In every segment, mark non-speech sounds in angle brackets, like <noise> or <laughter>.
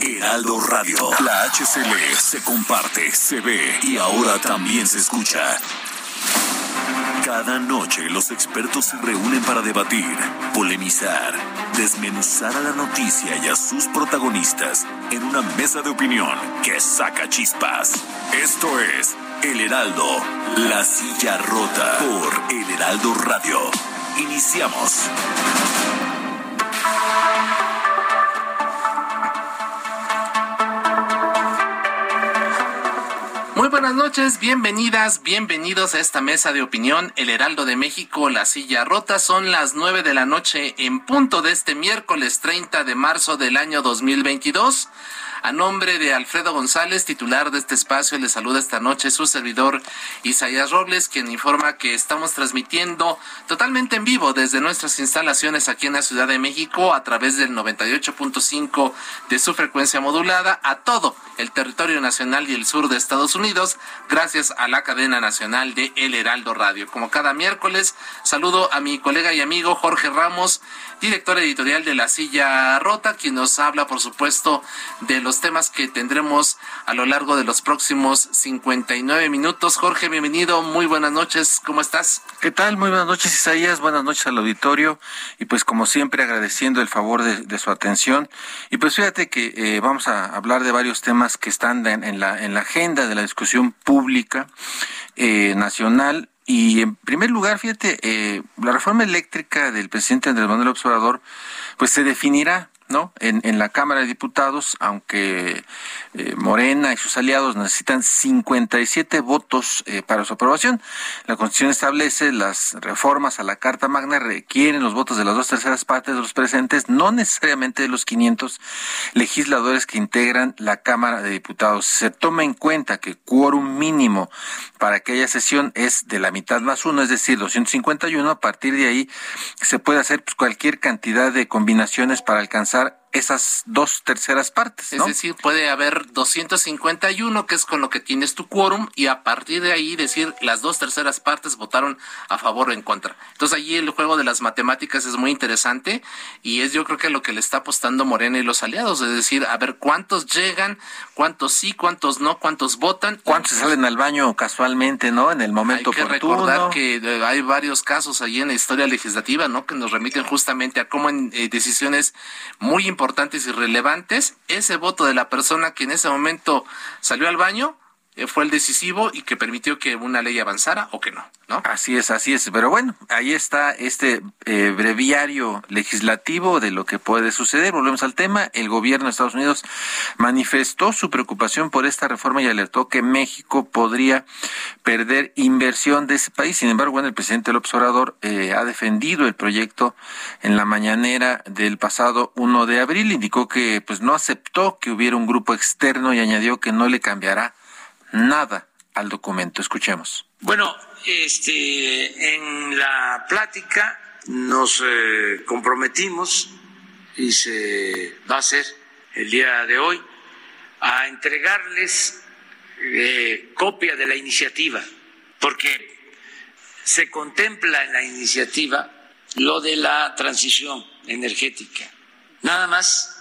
Heraldo Radio. La HCL se comparte, se ve y ahora también se escucha. Cada noche los expertos se reúnen para debatir, polemizar, desmenuzar a la noticia y a sus protagonistas en una mesa de opinión que saca chispas. Esto es El Heraldo, la silla rota por El Heraldo Radio. Iniciamos. Buenas noches, bienvenidas, bienvenidos a esta mesa de opinión, El Heraldo de México, La Silla Rota. Son las nueve de la noche en punto de este miércoles 30 de marzo del año 2022. A nombre de Alfredo González, titular de este espacio, le saluda esta noche su servidor Isaías Robles, quien informa que estamos transmitiendo totalmente en vivo desde nuestras instalaciones aquí en la Ciudad de México a través del 98.5 de su frecuencia modulada a todo el territorio nacional y el sur de Estados Unidos, gracias a la cadena nacional de El Heraldo Radio. Como cada miércoles, saludo a mi colega y amigo Jorge Ramos, director editorial de La Silla Rota, quien nos habla, por supuesto, de los temas que tendremos a lo largo de los próximos 59 minutos. Jorge, bienvenido, muy buenas noches, ¿cómo estás? ¿Qué tal? Muy buenas noches, Isaías, buenas noches al auditorio y pues como siempre agradeciendo el favor de, su atención. Y pues fíjate que eh, vamos a hablar de varios temas que están en, la, en la agenda de la discusión pública eh, nacional y en primer lugar, fíjate, eh, la reforma eléctrica del presidente Andrés Manuel Observador, pues se definirá ¿no? En, en la Cámara de Diputados, aunque eh, Morena y sus aliados necesitan 57 votos eh, para su aprobación. La Constitución establece las reformas a la Carta Magna requieren los votos de las dos terceras partes de los presentes, no necesariamente de los 500 legisladores que integran la Cámara de Diputados. Se toma en cuenta que quórum mínimo para aquella sesión es de la mitad más uno, es decir, 251. A partir de ahí se puede hacer pues, cualquier cantidad de combinaciones para alcanzar pasar esas dos terceras partes. Es decir, puede haber 251, que es con lo que tienes tu quórum, y a partir de ahí decir las dos terceras partes votaron a favor o en contra. Entonces allí el juego de las matemáticas es muy interesante y es yo creo que lo que le está apostando Morena y los aliados, es decir, a ver cuántos llegan, cuántos sí, cuántos no, cuántos votan. ¿Cuántos salen al baño casualmente, no? En el momento Hay que recordar que eh, hay varios casos allí en la historia legislativa, ¿no? Que nos remiten justamente a cómo en eh, decisiones muy importantes importantes y relevantes, ese voto de la persona que en ese momento salió al baño fue el decisivo y que permitió que una ley avanzara o que no, ¿no? Así es, así es. Pero bueno, ahí está este eh, breviario legislativo de lo que puede suceder. Volvemos al tema. El gobierno de Estados Unidos manifestó su preocupación por esta reforma y alertó que México podría perder inversión de ese país. Sin embargo, bueno, el presidente López Obrador eh, ha defendido el proyecto en la mañanera del pasado 1 de abril. Indicó que pues no aceptó que hubiera un grupo externo y añadió que no le cambiará nada al documento. Escuchemos. Bueno, este, en la plática nos eh, comprometimos y se va a hacer el día de hoy a entregarles eh, copia de la iniciativa, porque se contempla en la iniciativa lo de la transición energética. Nada más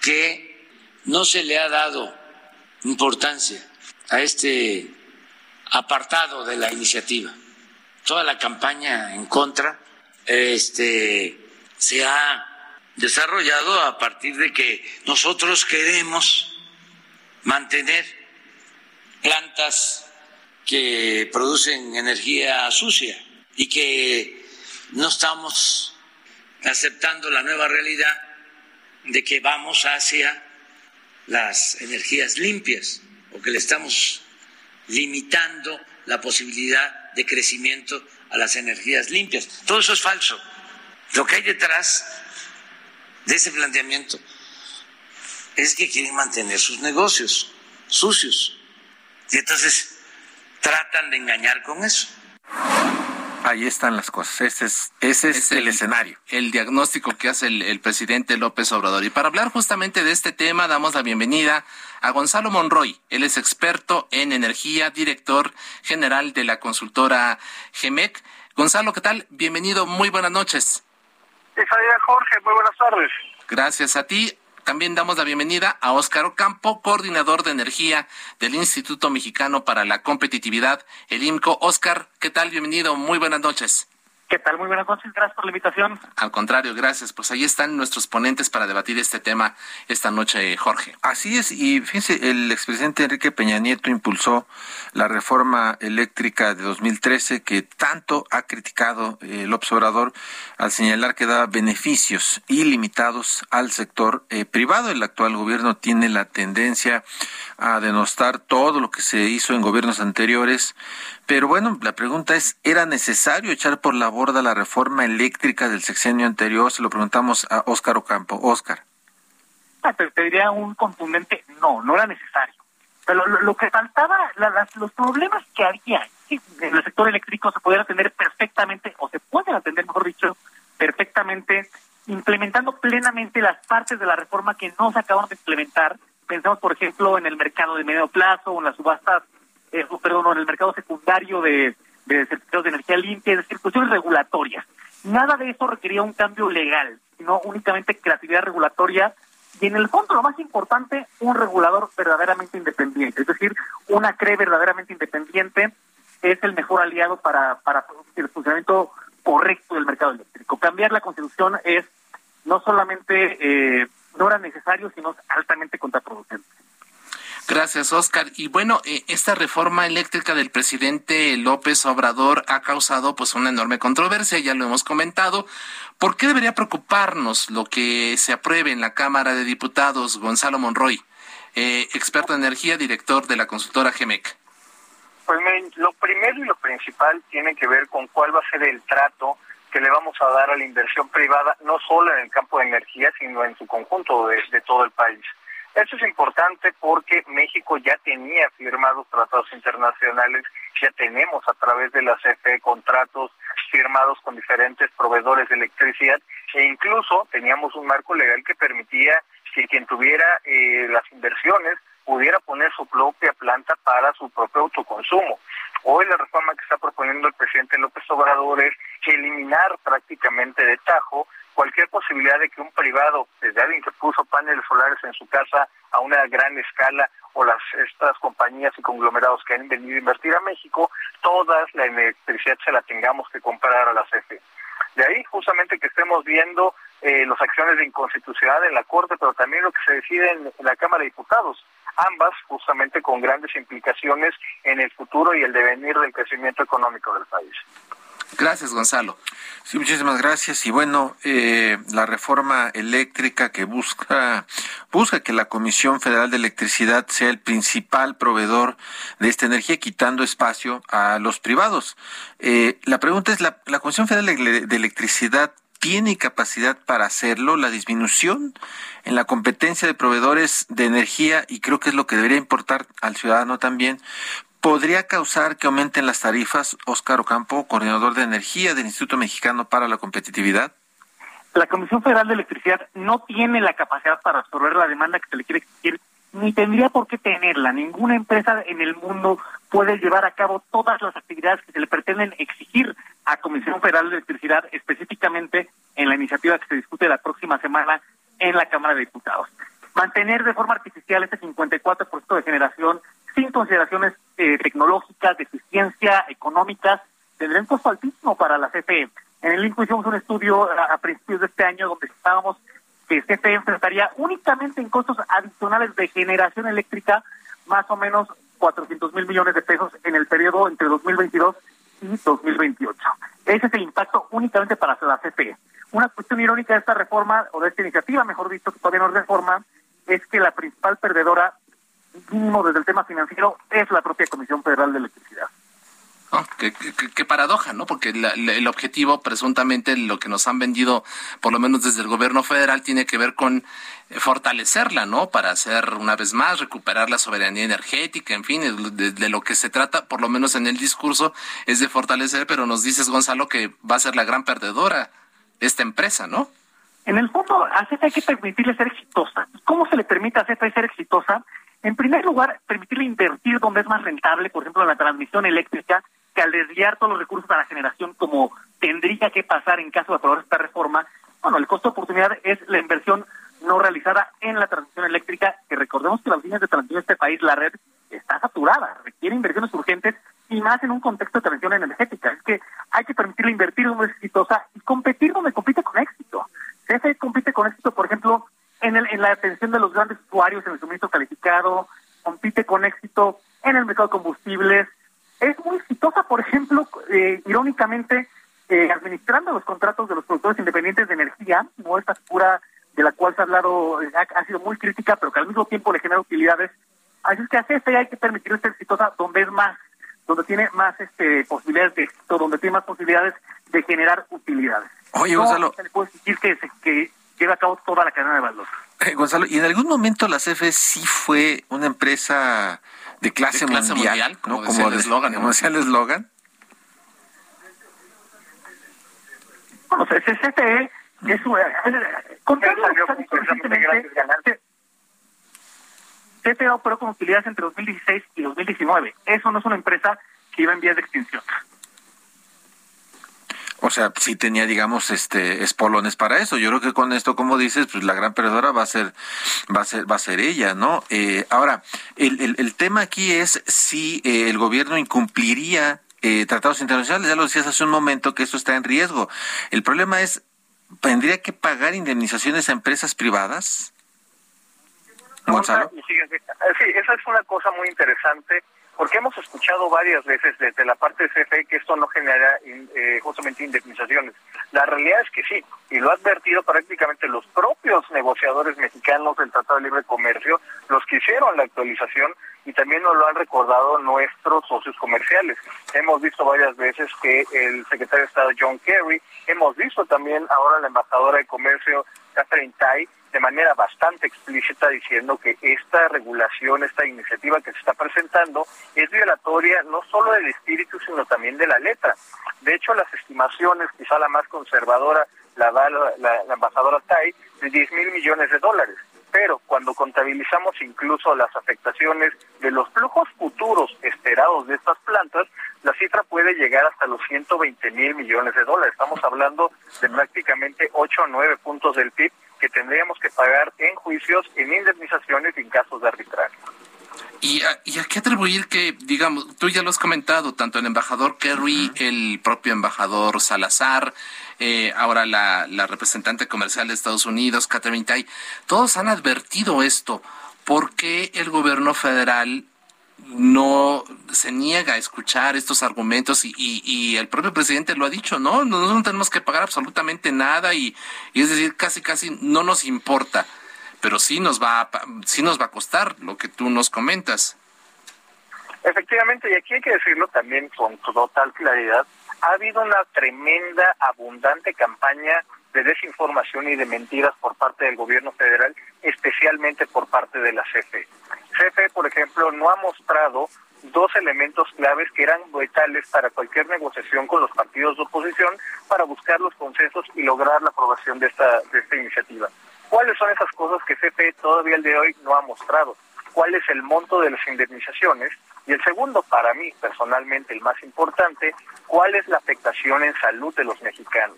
que no se le ha dado importancia a este apartado de la iniciativa. Toda la campaña en contra este, se ha desarrollado a partir de que nosotros queremos mantener plantas que producen energía sucia y que no estamos aceptando la nueva realidad de que vamos hacia las energías limpias o que le estamos limitando la posibilidad de crecimiento a las energías limpias. Todo eso es falso. Lo que hay detrás de ese planteamiento es que quieren mantener sus negocios sucios. Y entonces tratan de engañar con eso. Ahí están las cosas. Ese es, ese es, el, escenario. El diagnóstico que hace el, presidente López Obrador. Y para hablar justamente de este tema, damos la bienvenida a Gonzalo Monroy. Él es experto en energía, director general de la consultora GEMEC. Gonzalo, ¿qué tal? Bienvenido, muy buenas noches. Jorge, muy buenas tardes. Gracias a ti. También damos la bienvenida a Óscar Ocampo, coordinador de energía del Instituto Mexicano para la Competitividad, el IMCO. Óscar, ¿qué tal? Bienvenido, muy buenas noches. ¿Qué tal? Muy buenas noches, gracias por la invitación. Al contrario, gracias. Pues ahí están nuestros ponentes para debatir este tema esta noche, Jorge. Así es, y fíjense, el expresidente Enrique Peña Nieto impulsó la reforma eléctrica de 2013 que tanto ha criticado el observador al señalar que da beneficios ilimitados al sector eh, privado. El actual gobierno tiene la tendencia a denostar todo lo que se hizo en gobiernos anteriores, pero bueno, la pregunta es, ¿era necesario echar por la borda la reforma eléctrica del sexenio anterior? Se lo preguntamos a Óscar Ocampo. Óscar. Ah, te, diría un contundente no, no era necesario. Pero lo, que faltaba, los problemas que había en el sector eléctrico se pudieran atender perfectamente, o se pueden atender, mejor dicho, perfectamente, implementando plenamente las partes de la reforma que no se acaban de implementar. Pensamos, por ejemplo, en el mercado de medio plazo o en las subastas eh, perdón, en el mercado secundario de, de certificados de energía limpia, es decir, cuestiones regulatorias. Nada de eso requería un cambio legal, sino únicamente creatividad regulatoria y en el fondo lo más importante, un regulador verdaderamente independiente, es decir, una CRE verdaderamente independiente es el mejor aliado para, para el funcionamiento correcto del mercado eléctrico. Cambiar la constitución es no solamente eh, no era necesario, sino altamente contraproducente. Gracias, Oscar. Y bueno, eh, esta reforma eléctrica del presidente López Obrador ha causado pues una enorme controversia, ya lo hemos comentado. ¿Por qué debería preocuparnos lo que se apruebe en la Cámara de Diputados, Gonzalo Monroy, eh, experto en energía, director de la consultora GEMEC? Pues lo primero y lo principal tiene que ver con cuál va a ser el trato que le vamos a dar a la inversión privada, no solo en el campo de energía, sino en su conjunto de todo el país. Eso es importante porque México ya tenía firmados tratados internacionales, ya tenemos a través de la CFE contratos firmados con diferentes proveedores de electricidad e incluso teníamos un marco legal que permitía que quien tuviera eh, las inversiones pudiera poner su propia planta para su propio autoconsumo. Hoy la reforma que está proponiendo el presidente López Obrador es eliminar prácticamente de tajo cualquier posibilidad de que un privado, desde alguien que puso paneles solares en su casa a una gran escala, o las estas compañías y conglomerados que han venido a invertir a México, toda la electricidad se la tengamos que comprar a la CFE. De ahí justamente que estemos viendo eh, las acciones de inconstitucionalidad en la Corte, pero también lo que se decide en la Cámara de Diputados, ambas justamente con grandes implicaciones en el futuro y el devenir del crecimiento económico del país. Gracias, Gonzalo. Sí, muchísimas gracias. Y bueno, eh, la reforma eléctrica que busca busca que la Comisión Federal de Electricidad sea el principal proveedor de esta energía, quitando espacio a los privados. Eh, la pregunta es, ¿la, ¿la Comisión Federal de Electricidad tiene capacidad para hacerlo? La disminución en la competencia de proveedores de energía, y creo que es lo que debería importar al ciudadano también, podría causar que aumenten las tarifas. Óscar Ocampo, coordinador de energía del Instituto Mexicano para la Competitividad. La Comisión Federal de Electricidad no tiene la capacidad para absorber la demanda que se le quiere exigir, ni tendría por qué tenerla. Ninguna empresa en el mundo puede llevar a cabo todas las actividades que se le pretenden exigir a Comisión Federal de Electricidad, específicamente en la iniciativa que se discute la próxima semana en la Cámara de Diputados. Mantener de forma artificial ese 54% de generación sin consideraciones eh, tecnológicas, de eficiencia, económicas, tendría un costo altísimo para la CFE. En el INCO hicimos un estudio a, principios de este año donde estábamos que CFE enfrentaría únicamente en costos adicionales de generación eléctrica más o menos 400 mil millones de pesos en el periodo entre 2022 y 2028. Ese es el impacto únicamente para la CFE. Una cuestión irónica de esta reforma, o de esta iniciativa, mejor dicho, que todavía no es reforma, es que la principal perdedora mínimo desde el tema financiero es la propia Comisión Federal de Electricidad. qué, paradoja, ¿no? Porque el objetivo, presuntamente, lo que nos han vendido, por lo menos desde el gobierno federal, tiene que ver con eh, fortalecerla, ¿no? Para hacer, una vez más, recuperar la soberanía energética, en fin, de, lo que se trata, por lo menos en el discurso, es de fortalecer, pero nos dices, Gonzalo, que va a ser la gran perdedora esta empresa, ¿no? En el fondo, a CFE hay que permitirle ser exitosa. ¿Cómo se le permite a CFE ser exitosa? En primer lugar, permitirle invertir donde es más rentable, por ejemplo, en la transmisión eléctrica, que al desviar todos los recursos a la generación, como tendría que pasar en caso de aprobar esta reforma, bueno, el costo de oportunidad es la inversión no realizada en la transmisión eléctrica, que recordemos que las líneas de transmisión de este país, la red, está saturada, requiere inversiones urgentes y más en un contexto de transición energética. Es que hay que permitirle invertir donde es exitosa y competir donde compite con éxito. CFE compite con éxito, por ejemplo, en, el, en la atención de los grandes usuarios en el suministro calificado, compite con éxito en el mercado de combustibles. Es muy exitosa, por ejemplo, eh, irónicamente, eh, administrando los contratos de los productores independientes de energía, no esta figura de la cual se ha hablado, eh, ha, sido muy crítica, pero que al mismo tiempo le genera utilidades. Así es que a CFE hay que permitir ser exitosa donde es más, donde tiene más este, posibilidades de éxito, donde tiene más posibilidades de generar utilidades. Oye, Gonzalo. se le puede decir que, que lleva a cabo toda la cadena de valor. Eh, Gonzalo, ¿y en algún momento la CFE sí fue una empresa de clase, mundial, como, decía el eslogan? Como decía el eslogan. Bueno, CFE es una... Contrario CFE operó con utilidades entre 2016 y 2019. Eso no es una empresa que iba en vías de extinción. O sea, sí tenía, digamos, este, espolones para eso. Yo creo que con esto, como dices, pues la gran perdedora va a ser, va a ser, va a ser ella, ¿no? Eh, ahora, el, el, tema aquí es si eh, el gobierno incumpliría eh, tratados internacionales. Ya lo decías hace un momento que esto está en riesgo. El problema es, ¿tendría que pagar indemnizaciones a empresas privadas? Gonzalo. Sí, esa es una cosa muy interesante porque hemos escuchado varias veces desde la parte de CFE que esto no genera eh, justamente indemnizaciones. La realidad es que sí, y lo ha advertido prácticamente los propios negociadores mexicanos del Tratado de Libre Comercio, los que hicieron la actualización y también nos lo han recordado nuestros socios comerciales. Hemos visto varias veces que el secretario de Estado John Kerry, hemos visto también ahora la embajadora de comercio Catherine Tai, de manera bastante explícita diciendo que esta regulación, esta iniciativa que se está presentando es violatoria no solo del espíritu, sino también de la letra. De hecho, las estimaciones, quizá la más conservadora, la da la, embajadora Tai, de 10 mil millones de dólares. Pero cuando contabilizamos incluso las afectaciones de los flujos futuros esperados de estas plantas, la cifra puede llegar hasta los 120 mil millones de dólares. Estamos hablando de prácticamente 8 o 9 puntos del PIB que tendríamos que pagar en juicios, en indemnizaciones y en casos de arbitraje. ¿Y a, ¿Y a, qué atribuir que, digamos, tú ya lo has comentado, tanto el embajador Kerry, el propio embajador Salazar, eh, ahora la, la, representante comercial de Estados Unidos, Catherine Tai, todos han advertido esto. ¿Por qué el gobierno federal no se niega a escuchar estos argumentos y, y, el propio presidente lo ha dicho, ¿no? Nosotros no tenemos que pagar absolutamente nada y, y, es decir, casi casi no nos importa, pero sí nos va a, sí nos va a costar lo que tú nos comentas. Efectivamente, y aquí hay que decirlo también con total claridad, ha habido una tremenda, abundante campaña de desinformación y de mentiras por parte del gobierno federal, especialmente por parte de la CFE. CFE, por ejemplo, no ha mostrado dos elementos claves que eran vitales para cualquier negociación con los partidos de oposición para buscar los consensos y lograr la aprobación de esta, de esta iniciativa. ¿Cuáles son esas cosas que CFE todavía el de hoy no ha mostrado? ¿Cuál es el monto de las indemnizaciones? Y el segundo, para mí personalmente el más importante, ¿cuál es la afectación en salud de los mexicanos?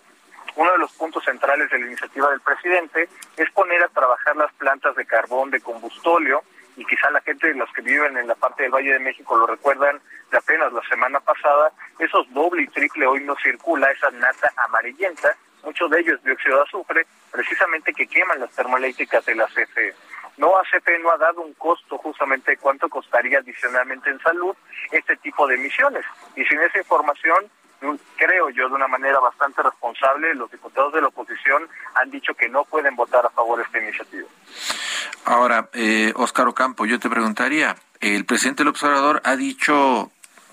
Uno de los puntos centrales de la iniciativa del presidente es poner a trabajar las plantas de carbón de combustóleo y quizá la gente de los que viven en la parte del Valle de México lo recuerdan de apenas la semana pasada, esos doble y triple hoy no circula, esa nata amarillenta, muchos de ellos dióxido de azufre, precisamente que queman las termoeléctricas de la CFE. No, ACP no ha dado un costo justamente de cuánto costaría adicionalmente en salud este tipo de emisiones. Y sin esa información, creo yo de una manera bastante responsable, los diputados de la oposición han dicho que no pueden votar a favor de esta iniciativa. Ahora, eh, Óscar Ocampo, yo te preguntaría, el presidente del observador ha dicho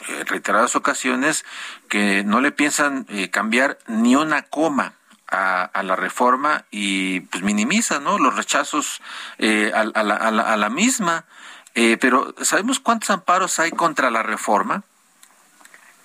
en reiteradas ocasiones que no le piensan eh, cambiar ni una coma a, la reforma y pues minimiza ¿no? los rechazos eh, a, la, a, la, misma. Eh, pero ¿sabemos cuántos amparos hay contra la reforma?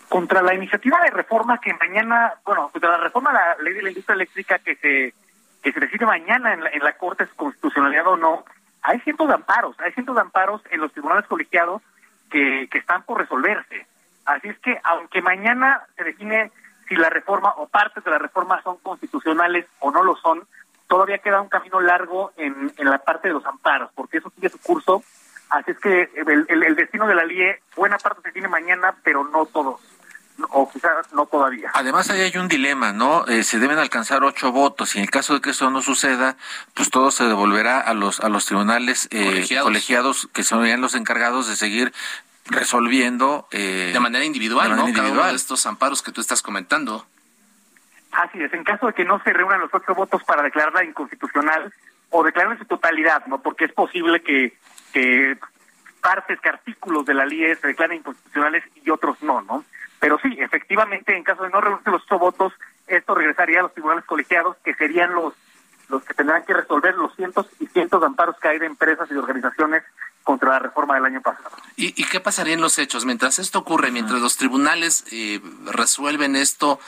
Contra la iniciativa de reforma que mañana, bueno, contra la reforma a la ley de la industria eléctrica que se que se decide mañana en la, en la Corte Constitucionalidad o no, hay cientos de amparos, hay cientos de amparos en los tribunales colegiados que, que están por resolverse. Así es que, aunque mañana se define si la reforma o partes de la reforma son constitucionales o no lo son, todavía queda un camino largo en, en la parte de los amparos, porque eso sigue su curso. Así es que el, el, destino de la LIE, buena parte se tiene mañana, pero no todos o quizás no todavía. Además, ahí hay un dilema, ¿no? Eh, se deben alcanzar ocho votos y en el caso de que eso no suceda, pues todo se devolverá a los a los tribunales eh, colegiados. que son los encargados de seguir resolviendo eh, de manera individual, ¿no? Cada uno de estos amparos que tú estás comentando. Así es, en caso de que no se reúnan los ocho votos para declararla inconstitucional o declararla en su totalidad, ¿no? Porque es posible que, que partes, que artículos de la ley se declaren inconstitucionales y otros no, ¿no? Pero sí, efectivamente, en caso de no reunirse los ocho votos, esto regresaría a los tribunales colegiados, que serían los los que tendrán que resolver los cientos y cientos de amparos que hay de empresas y de organizaciones contra la reforma del año pasado. ¿Y, qué pasaría en los hechos? Mientras esto ocurre, mientras los tribunales eh, resuelven esto,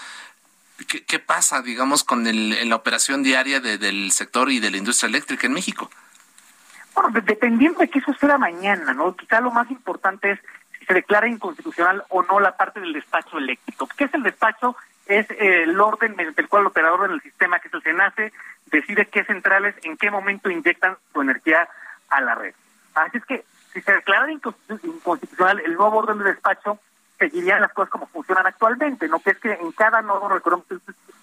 ¿qué, pasa, digamos, con el, en la operación diaria del sector y de la industria eléctrica en México? Bueno, dependiendo de qué suceda mañana, ¿no? Quizá lo más importante es se declara inconstitucional o no la parte del despacho eléctrico. ¿Qué es el despacho? Es el orden mediante el cual el operador del sistema, que es el SENACE, decide qué centrales en qué momento inyectan su energía a la red. Así es que si se declara inconstitucional el nuevo orden de despacho, seguirían las cosas como funcionan actualmente, ¿no? Que es que en cada nodo, recordemos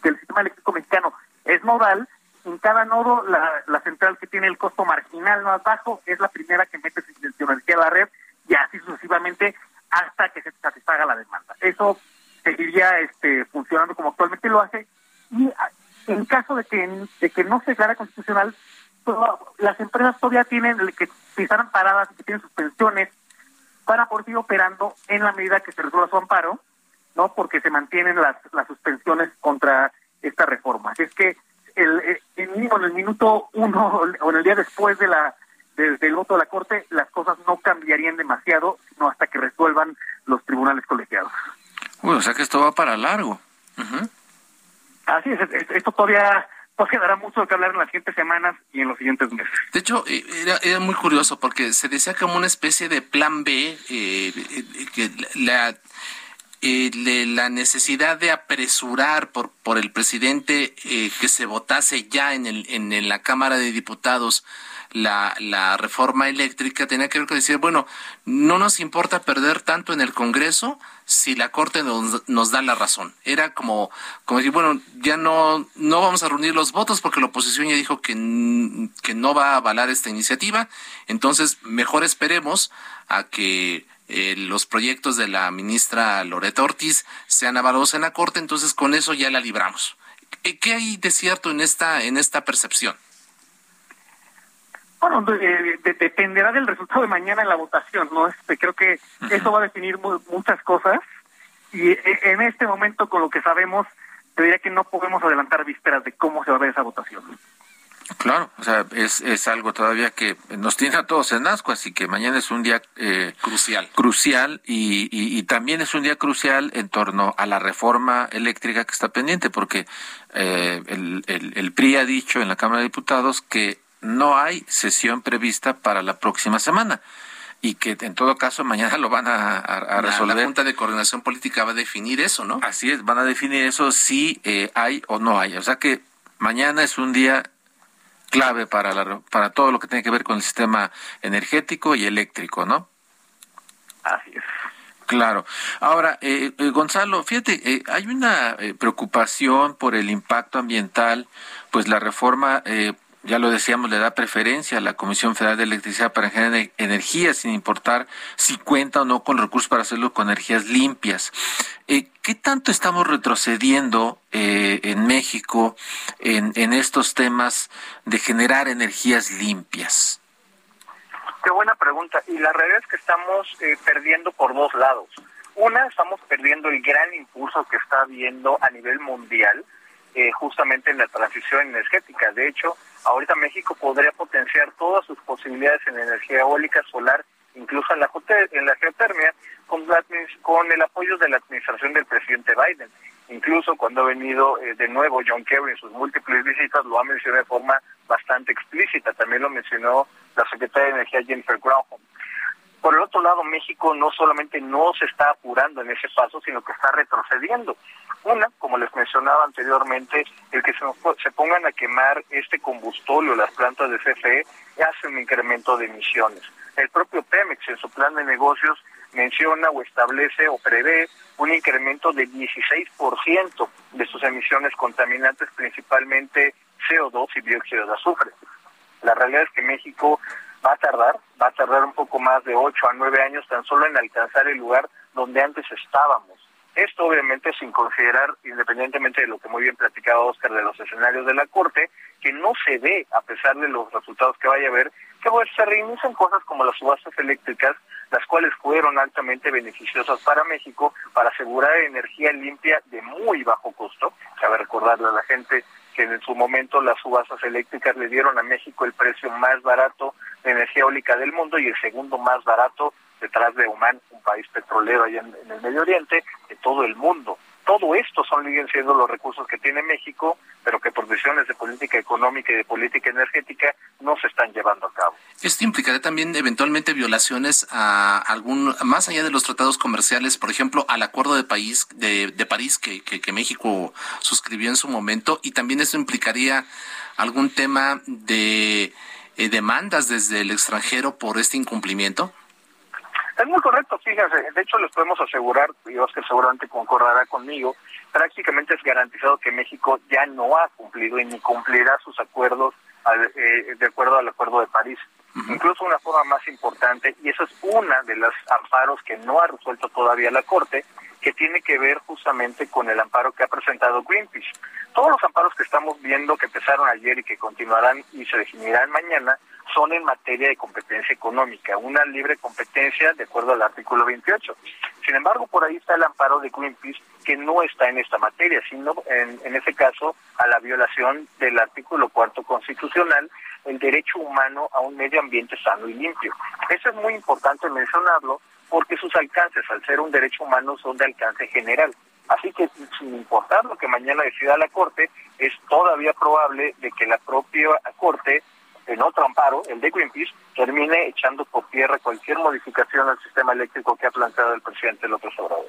que el sistema eléctrico mexicano es nodal, en cada nodo la, central que tiene el costo marginal más bajo es la primera que mete su energía a la red y así sucesivamente hasta que se satisfaga la demanda. Eso seguiría este, funcionando como actualmente lo hace y en caso de que, de que no se declara constitucional, las empresas todavía tienen que están paradas y que tienen suspensiones para poder seguir operando en la medida que se resuelva su amparo, no porque se mantienen las, las suspensiones contra esta reforma. Así es que el, el mínimo en el minuto uno o en el día después de la del voto de la Corte, las cosas no cambiarían demasiado, sino hasta que resuelvan los tribunales colegiados. Uy, o sea que esto va para largo. Así es, esto todavía pues quedará mucho que hablar en las siguientes semanas y en los siguientes meses. De hecho, eh, era, muy curioso porque se decía como una especie de plan B, eh, eh, que la, la necesidad de apresurar por, por el presidente que se votase ya en, el, en la Cámara de Diputados la, la reforma eléctrica tenía que ver con decir, bueno, no nos importa perder tanto en el Congreso si la Corte nos, nos da la razón. Era como, como decir, bueno, ya no, no vamos a reunir los votos porque la oposición ya dijo que, que no va a avalar esta iniciativa, entonces mejor esperemos a que eh, los proyectos de la ministra Loreta Ortiz sean avalados en la Corte, entonces con eso ya la libramos. ¿Qué hay de cierto en esta, en esta percepción? Bueno, dependerá del resultado de mañana en la votación, ¿no? Este, creo que eso va a definir muchas cosas y e, en este momento con lo que sabemos, te diría que no podemos adelantar vísperas de cómo se va a ver esa votación. Claro, o sea, es, es algo todavía que nos tiene a todos en asco, así que mañana es un día eh, crucial. Crucial y, y, también es un día crucial en torno a la reforma eléctrica que está pendiente, porque eh, el, el, el PRI ha dicho en la Cámara de Diputados que no hay sesión prevista para la próxima semana y que en todo caso mañana <laughs> lo van a, resolver. La, Junta de Coordinación Política va a definir eso, ¿no? Así es, van a definir eso si eh, hay o no hay. O sea que mañana es un día clave para, la, para todo lo que tiene que ver con el sistema energético y eléctrico, ¿no? Así es. Claro. Ahora, eh, eh Gonzalo, fíjate, eh, hay una preocupación por el impacto ambiental, pues la reforma ya lo decíamos, le da preferencia a la Comisión Federal de Electricidad para generar energía, sin importar si cuenta o no con recursos para hacerlo con energías limpias. Eh, ¿Qué tanto estamos retrocediendo eh, en México en, estos temas de generar energías limpias? Qué buena pregunta. Y la realidad es que estamos eh, perdiendo por dos lados. Una, estamos perdiendo el gran impulso que está habiendo a nivel mundial eh, justamente en la transición energética. De hecho, ahorita México podría potenciar todas sus posibilidades en energía eólica, solar, incluso en la, en la geotermia, con, con el apoyo de la administración del presidente Biden. Incluso cuando ha venido eh, de nuevo John Kerry en sus múltiples visitas, lo ha mencionado de forma bastante explícita. También lo mencionó la secretaria de Energía Jennifer Granholm. Por el otro lado, México no solamente no se está apurando en ese paso, sino que está retrocediendo. Una, como les mencionaba anteriormente, el que se, se pongan a quemar este combustorio, las plantas de CFE, hace un incremento de emisiones. El propio Pemex en su plan de negocios menciona o establece o prevé un incremento de 16% de sus emisiones contaminantes, principalmente CO2 y dióxido de azufre. La realidad es que México va a tardar, va a tardar un poco más de 8 a 9 años tan solo en alcanzar el lugar donde antes estábamos. Esto obviamente sin considerar, independientemente de lo que muy bien platicaba Oscar de los escenarios de la Corte, que no se ve, a pesar de los resultados que vaya a haber, que pues, se reinician cosas como las subastas eléctricas, las cuales fueron altamente beneficiosas para México para asegurar energía limpia de muy bajo costo. Cabe recordarle a la gente que en su momento las subastas eléctricas le dieron a México el precio más barato de energía eólica del mundo y el segundo más barato detrás de Oman, un país petrolero allá en, el Medio Oriente, de todo el mundo. Todo esto son siguen siendo los recursos que tiene México, pero que por decisiones de política económica y de política energética no se están llevando a cabo. Esto implicaría también eventualmente violaciones a algún, más allá de los tratados comerciales, por ejemplo, al Acuerdo de, país, de, de París que, México suscribió en su momento, y también esto implicaría algún tema de eh, demandas desde el extranjero por este incumplimiento. Es muy correcto, fíjense. De hecho, les podemos asegurar, y Oscar seguramente concordará conmigo, prácticamente es garantizado que México ya no ha cumplido y ni cumplirá sus acuerdos eh, de acuerdo al Acuerdo de París. Incluso una forma más importante, y eso es una de los amparos que no ha resuelto todavía la Corte, que tiene que ver justamente con el amparo que ha presentado Greenpeace. Todos los amparos que estamos viendo que empezaron ayer y que continuarán y se definirán mañana son en materia de competencia económica, una libre competencia de acuerdo al artículo 28. Sin embargo, por ahí está el amparo de Greenpeace que no está en esta materia, sino en, en ese caso a la violación del artículo cuarto constitucional, el derecho humano a un medio ambiente sano y limpio. Eso es muy importante mencionarlo porque sus alcances, al ser un derecho humano, son de alcance general. Así que, sin importar lo que mañana decida la Corte, es todavía probable de que la propia Corte en otro amparo, el de Greenpeace, termine echando por tierra cualquier modificación al sistema eléctrico que ha planteado el presidente López Obrador.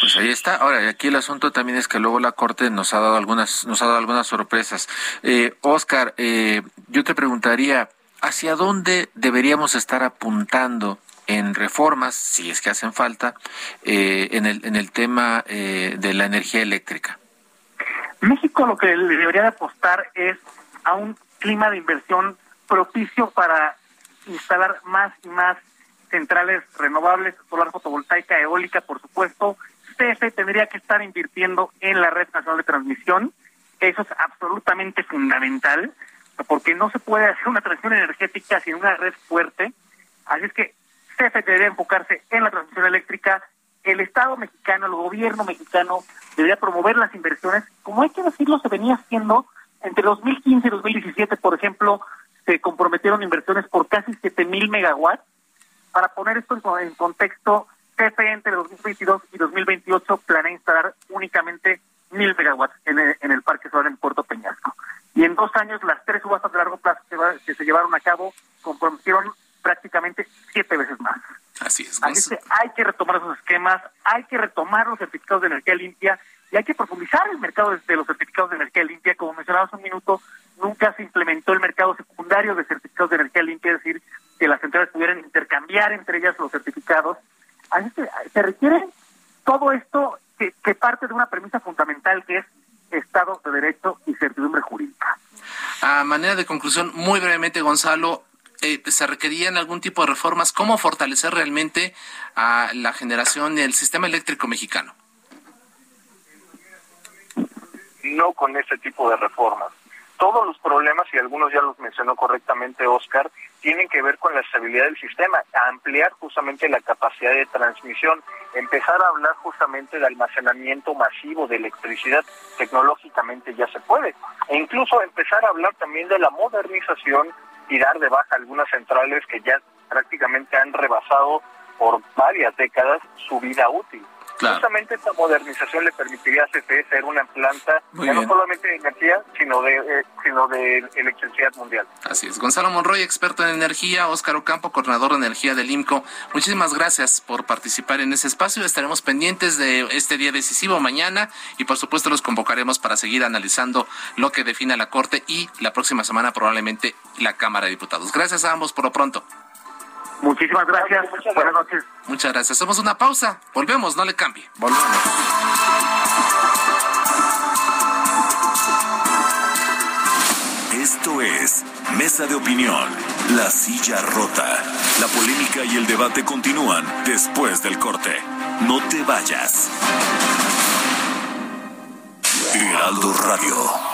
Pues ahí está. Ahora, aquí el asunto también es que luego la Corte nos ha dado algunas, nos ha dado algunas sorpresas. Eh, Oscar, eh, yo te preguntaría, ¿hacia dónde deberíamos estar apuntando en reformas, si es que hacen falta, eh, en, el, en el tema eh, de la energía eléctrica? México lo que debería apostar es a un clima de inversión propicio para instalar más y más centrales renovables, solar fotovoltaica, eólica, por supuesto. CFE tendría que estar invirtiendo en la red nacional de transmisión. Eso es absolutamente fundamental, porque no se puede hacer una transición energética sin una red fuerte. Así es que CFE debería enfocarse en la transmisión eléctrica. El Estado mexicano, el gobierno mexicano, debería promover las inversiones. Como hay que decirlo, se venía haciendo entre 2015 y 2017, por ejemplo, se comprometieron inversiones por casi 7 mil megawatts. Para poner esto en contexto, CFE entre 2022 y 2028 planea instalar únicamente mil megawatts en el, Parque Solar en Puerto Peñasco. Y en dos años, las tres subastas de largo plazo que, se llevaron a cabo comprometieron prácticamente siete veces más. Así es. Así que hay que retomar esos esquemas, hay que retomar los certificados de energía limpia y hay que profundizar el mercado de los certificados de energía limpia. Como mencionaba un minuto, nunca se implementó el mercado secundario de certificados de energía limpia, es decir, que las centrales pudieran intercambiar entre ellas los certificados. Así que se requiere todo esto que, que parte de una premisa fundamental que es Estado de Derecho y certidumbre jurídica. A manera de conclusión, muy brevemente, Gonzalo, eh, se requerían algún tipo de reformas. ¿Cómo fortalecer realmente a la generación del sistema eléctrico mexicano? No con ese tipo de reformas. Todos los problemas, y algunos ya los mencionó correctamente Oscar, tienen que ver con la estabilidad del sistema, ampliar justamente la capacidad de transmisión, empezar a hablar justamente de almacenamiento masivo de electricidad, tecnológicamente ya se puede, e incluso empezar a hablar también de la modernización y dar de baja algunas centrales que ya prácticamente han rebasado por varias décadas su vida útil. Justamente esta modernización le permitiría a CFE ser una planta no solamente de energía, sino de, eh, sino de electricidad mundial. Así es. Gonzalo Monroy, experto en energía, Óscar Ocampo, coordinador de energía del IMCO. Muchísimas gracias por participar en ese espacio. Estaremos pendientes de este día decisivo mañana y por supuesto los convocaremos para seguir analizando lo que define la Corte y la próxima semana probablemente la Cámara de Diputados. Gracias a ambos por lo pronto. Muchísimas gracias. Buenas noches. Muchas gracias. Hacemos una pausa. Volvemos, no le cambie. Volvemos. Esto es Mesa de Opinión, La Silla Rota. La polémica y el debate continúan después del corte. No te vayas. Heraldo Radio.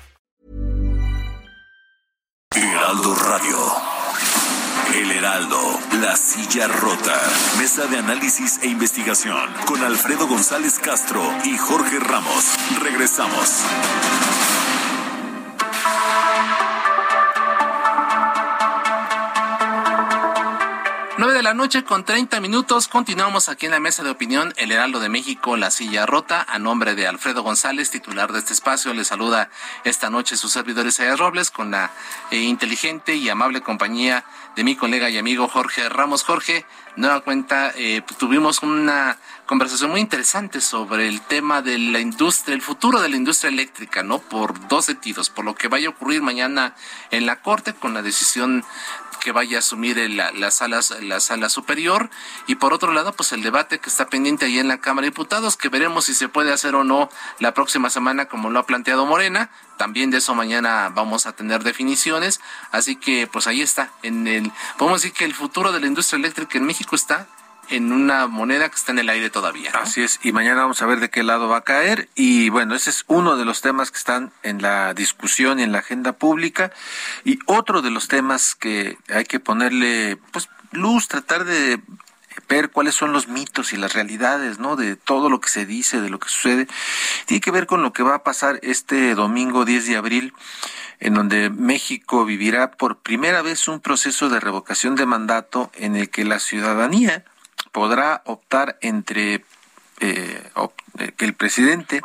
La silla rota. Mesa de análisis e investigación con Alfredo González Castro y Jorge Ramos. Regresamos. 9 de la noche con 30 minutos. Continuamos aquí en la mesa de opinión El Heraldo de México, La Silla Rota. A nombre de Alfredo González, titular de este espacio, le saluda esta noche su servidor Isaías Robles con la eh, inteligente y amable compañía de mi colega y amigo Jorge Ramos. Jorge, nueva cuenta, eh, tuvimos una conversación muy interesante sobre el tema de la industria, el futuro de la industria eléctrica, ¿no? Por dos sentidos, por lo que vaya a ocurrir mañana en la Corte con la decisión que vaya a asumir la, la, sala, la sala superior. Y por otro lado pues el debate que está pendiente ahí en la Cámara de Diputados que veremos si se puede hacer o no la próxima semana como lo ha planteado Morena. También de eso mañana vamos a tener definiciones. Así que pues ahí está en el podemos decir que el futuro de la industria eléctrica en México está en una moneda que está en el aire todavía. Así es, y mañana vamos a ver de qué lado va a caer. Y bueno, ese es uno de los temas que están en la discusión y en la agenda pública. Y otro de los temas que hay que ponerle pues luz, tratar de ver cuáles son los mitos y las realidades, ¿no? De todo lo que se dice, de lo que sucede. Tiene que ver con lo que va a pasar este domingo 10 de abril, en donde México vivirá por primera vez un proceso de revocación de mandato en el que la ciudadanía podrá optar entre eh, eh, que el presidente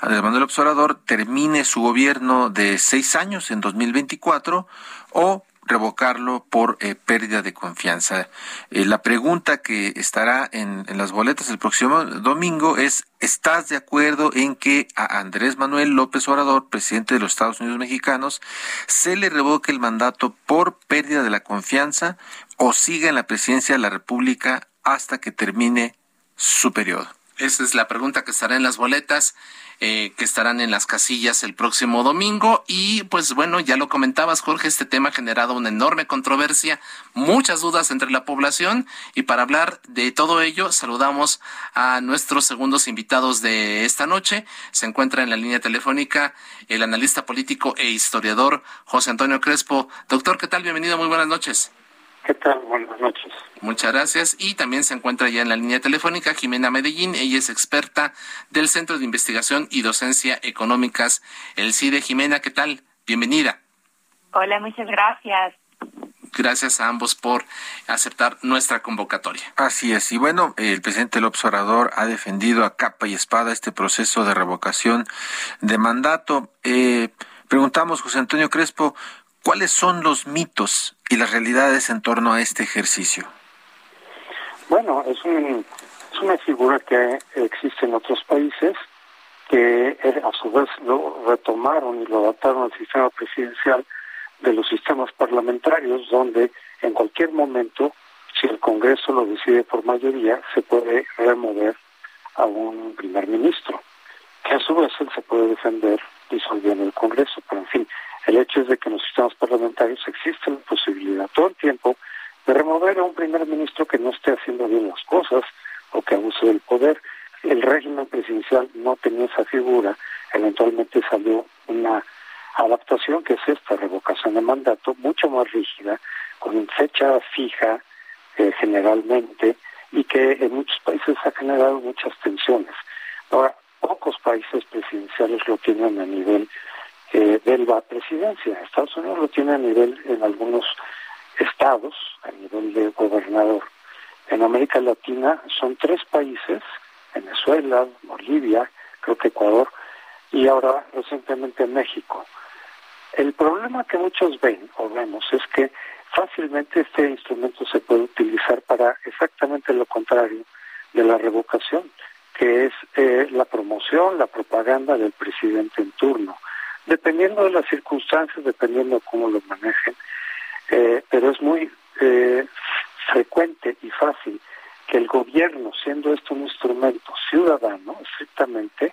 Andrés Manuel Observador termine su gobierno de seis años en 2024 o revocarlo por eh, pérdida de confianza. la pregunta que estará en, en, las boletas el próximo domingo es, ¿estás de acuerdo en que a Andrés Manuel López Obrador, presidente de los Estados Unidos mexicanos, se le revoque el mandato por pérdida de la confianza o siga en la presidencia de la República hasta que termine su periodo? Esa es la pregunta que estará en las boletas, eh, que estarán en las casillas el próximo domingo. Y pues bueno, ya lo comentabas, Jorge, este tema ha generado una enorme controversia, muchas dudas entre la población. Y para hablar de todo ello, saludamos a nuestros segundos invitados de esta noche. Se encuentra en la línea telefónica el analista político e historiador José Antonio Crespo. Doctor, ¿qué tal? Bienvenido, muy buenas noches. ¿Qué tal? Buenas noches. Muchas gracias. Y también se encuentra ya en la línea telefónica Jimena Medellín. Ella es experta del Centro de Investigación y Docencia Económicas, el CIDE. Jimena, ¿qué tal? Bienvenida. Hola, muchas gracias. Gracias a ambos por aceptar nuestra convocatoria. Así es. Y bueno, el presidente López Obrador ha defendido a capa y espada este proceso de revocación de mandato. Eh, preguntamos, José Antonio Crespo, ¿cuáles son los mitos y las realidades en torno a este ejercicio? Bueno, es, un, es una figura que existe en otros países que eh, a su vez lo retomaron y lo adaptaron al sistema presidencial de los sistemas parlamentarios, donde en cualquier momento, si el Congreso lo decide por mayoría, se puede remover a un primer ministro, que a su vez él se puede defender disolviendo el Congreso. Pero en fin, el hecho es de que en los sistemas parlamentarios existe la posibilidad todo el tiempo de remover a un primer ministro que no esté haciendo bien las cosas o que abuse del poder. El régimen presidencial no tenía esa figura, eventualmente salió una adaptación que es esta revocación de mandato, mucho más rígida, con fecha fija eh, generalmente, y que en muchos países ha generado muchas tensiones. Ahora, pocos países presidenciales lo tienen a nivel eh, de la presidencia. Estados Unidos lo tiene a nivel en algunos estados, a nivel de gobernador. En América Latina son tres países, Venezuela, Bolivia, creo que Ecuador, y ahora recientemente México. El problema que muchos ven o vemos es que fácilmente este instrumento se puede utilizar para exactamente lo contrario de la revocación, que es eh, la promoción, la propaganda del presidente en turno, dependiendo de las circunstancias, dependiendo de cómo lo manejen, eh, pero es muy eh, frecuente y fácil que el gobierno, siendo esto un instrumento ciudadano, estrictamente,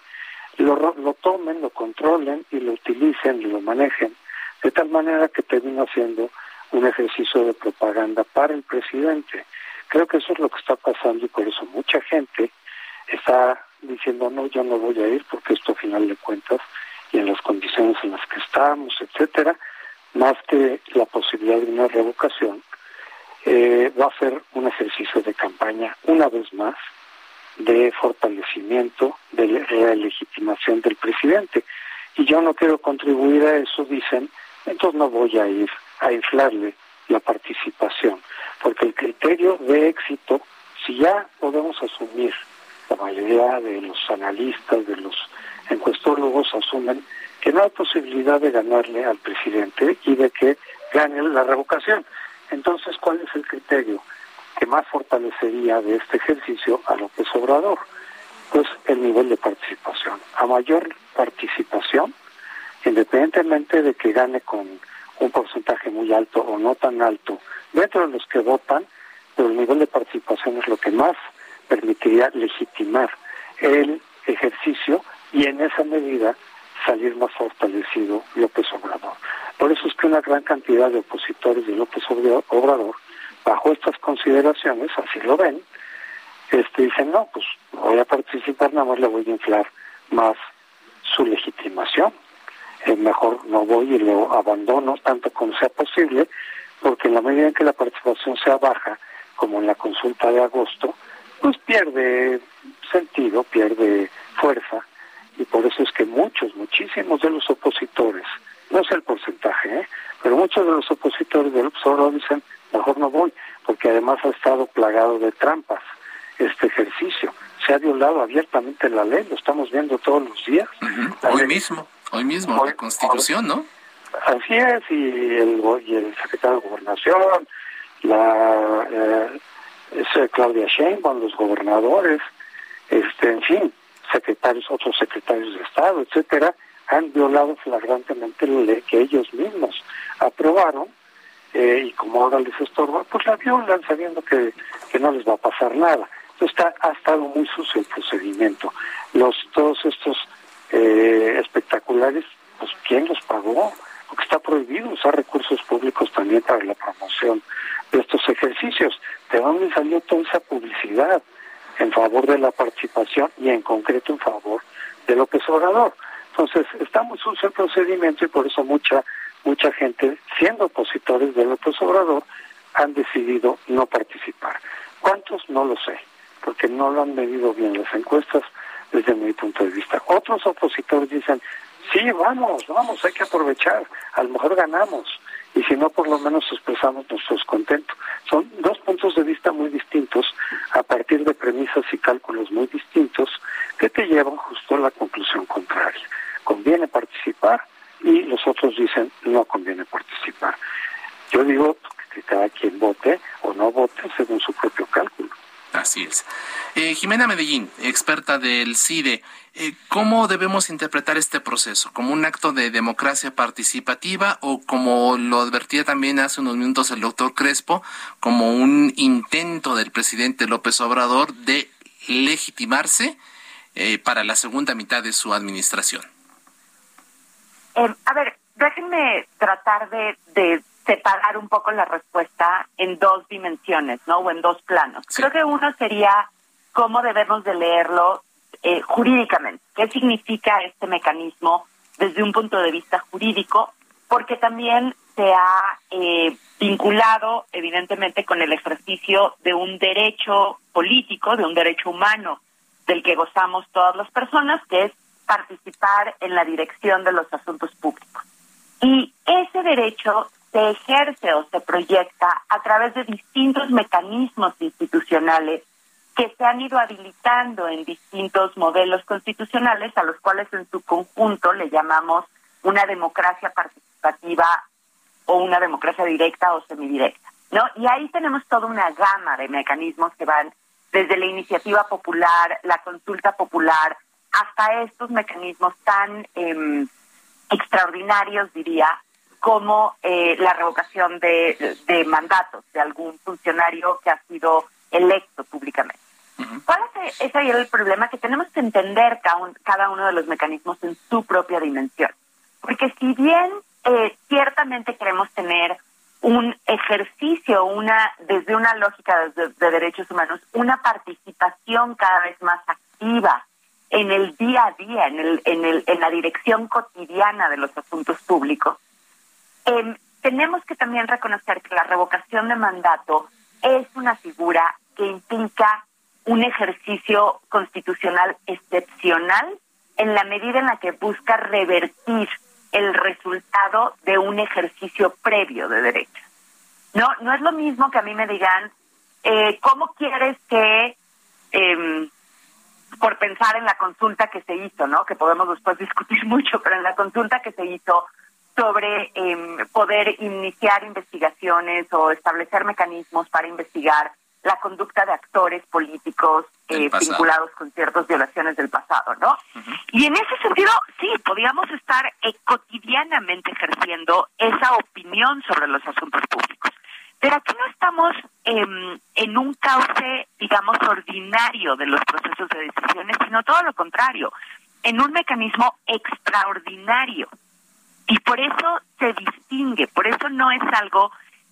lo, lo tomen, lo controlen y lo utilicen y lo manejen, de tal manera que termina siendo un ejercicio de propaganda para el presidente. Creo que eso es lo que está pasando y por eso mucha gente está diciendo, no, yo no voy a ir porque esto a final de cuentas y en las condiciones en las que estamos, etcétera, más que la posibilidad de una revocación, eh, va a ser un ejercicio de campaña una vez más de fortalecimiento, de relegitimación del presidente. Y yo no quiero contribuir a eso, dicen, entonces no voy a ir a inflarle la participación, porque el criterio de éxito, si ya podemos asumir, la mayoría de los analistas, de los encuestólogos asumen que no hay posibilidad de ganarle al presidente y de que gane la revocación. Entonces, ¿cuál es el criterio? que más fortalecería de este ejercicio a López Obrador? Pues el nivel de participación. A mayor participación, independientemente de que gane con un porcentaje muy alto o no tan alto, dentro de los que votan, pero el nivel de participación es lo que más permitiría legitimar el ejercicio y en esa medida salir más fortalecido López Obrador. Por eso es que una gran cantidad de opositores de López Obrador bajo estas consideraciones, así lo ven, este, dicen, no, pues voy a participar, nada más le voy a inflar más su legitimación. Eh, mejor no voy y lo abandono tanto como sea posible, porque en la medida en que la participación sea baja, como en la consulta de agosto, pues pierde sentido, pierde fuerza, y por eso es que muchos, muchísimos de los opositores, no sé el porcentaje, ¿eh? pero muchos de los opositores del observador dicen, mejor no voy, porque además ha estado plagado de trampas este ejercicio. Se ha violado abiertamente la ley, lo estamos viendo todos los días. Hoy mismo, hoy mismo, la Constitución, ¿no? Así es, y el, y el secretario de Gobernación, la eh, Claudia Sheinbaum, los gobernadores, este, en fin, secretarios, otros secretarios de Estado, etcétera, han violado flagrantemente la ley que ellos mismos aprobaron eh, y como ahora les estorba, pues la violan sabiendo que, que no les va a pasar nada. Entonces está, ha estado muy sucio el procedimiento. Los Todos estos eh, espectaculares, pues ¿quién los pagó? Porque está prohibido usar recursos públicos también para la promoción de estos ejercicios. ¿De dónde salió toda esa publicidad en favor de la participación y en concreto en favor de López Obrador? Entonces, muy sucio el procedimiento y por eso mucha mucha gente, siendo opositores del López Obrador, han decidido no participar. ¿Cuántos? No lo sé, porque no lo han medido bien las encuestas desde mi punto de vista. Otros opositores dicen, sí, vamos, vamos, hay que aprovechar, a lo mejor ganamos, y si no, por lo menos expresamos nuestro descontento. Son dos puntos de vista muy distintos, a partir de premisas y cálculos muy distintos, que te llevan justo a la conclusión contraria. Conviene participar y los otros dicen no conviene participar. Yo digo que cada quien vote o no vote según su propio cálculo. Así es. Eh, Jimena Medellín, experta del CIDE. ¿Cómo debemos interpretar este proceso? ¿Como un acto de democracia participativa o como lo advertía también hace unos minutos el doctor Crespo, como un intento del presidente López Obrador de legitimarse eh, para la segunda mitad de su administración? a ver, déjenme tratar de, separar un poco la respuesta en dos dimensiones, ¿no? O en dos planos. Creo que uno sería cómo debemos de leerlo eh, jurídicamente. ¿Qué significa este mecanismo desde un punto de vista jurídico? Porque también se ha eh, vinculado, evidentemente, con el ejercicio de un derecho político, de un derecho humano del que gozamos todas las personas, que es participar en la dirección de los asuntos públicos. Y ese derecho se ejerce o se proyecta a través de distintos mecanismos institucionales que se han ido habilitando en distintos modelos constitucionales a los cuales en su conjunto le llamamos una democracia participativa o una democracia directa o semidirecta, ¿no? Y ahí tenemos toda una gama de mecanismos que van desde la iniciativa popular, la consulta popular, hasta estos mecanismos tan eh, extraordinarios, diría, como eh, la revocación de, de, mandatos de algún funcionario que ha sido electo públicamente. ¿Cuál es, ese el problema? Que tenemos que entender cada, uno de los mecanismos en su propia dimensión. Porque si bien eh, ciertamente queremos tener un ejercicio, una desde una lógica de, de, derechos humanos, una participación cada vez más activa en el día a día, en, el, en, el, en la dirección cotidiana de los asuntos públicos, em, tenemos que también reconocer que la revocación de mandato es una figura que implica un ejercicio constitucional excepcional en la medida en la que busca revertir el resultado de un ejercicio previo de derechos. No, no es lo mismo que a mí me digan, eh, ¿cómo quieres que eh, por pensar en la consulta que se hizo, ¿no? Que podemos después <laughs> discutir mucho, pero en la consulta que se hizo sobre eh, poder iniciar investigaciones o establecer mecanismos para investigar la conducta de actores políticos eh, vinculados con ciertas violaciones del pasado, ¿no? Y en ese sentido, sí, podríamos estar eh, cotidianamente ejerciendo esa opinión sobre los asuntos públicos. Pero aquí no estamos em, en un cauce, digamos, ordinario de los procesos de decisiones, sino todo lo contrario, en un mecanismo extraordinario. Y por eso se distingue, por eso no es algo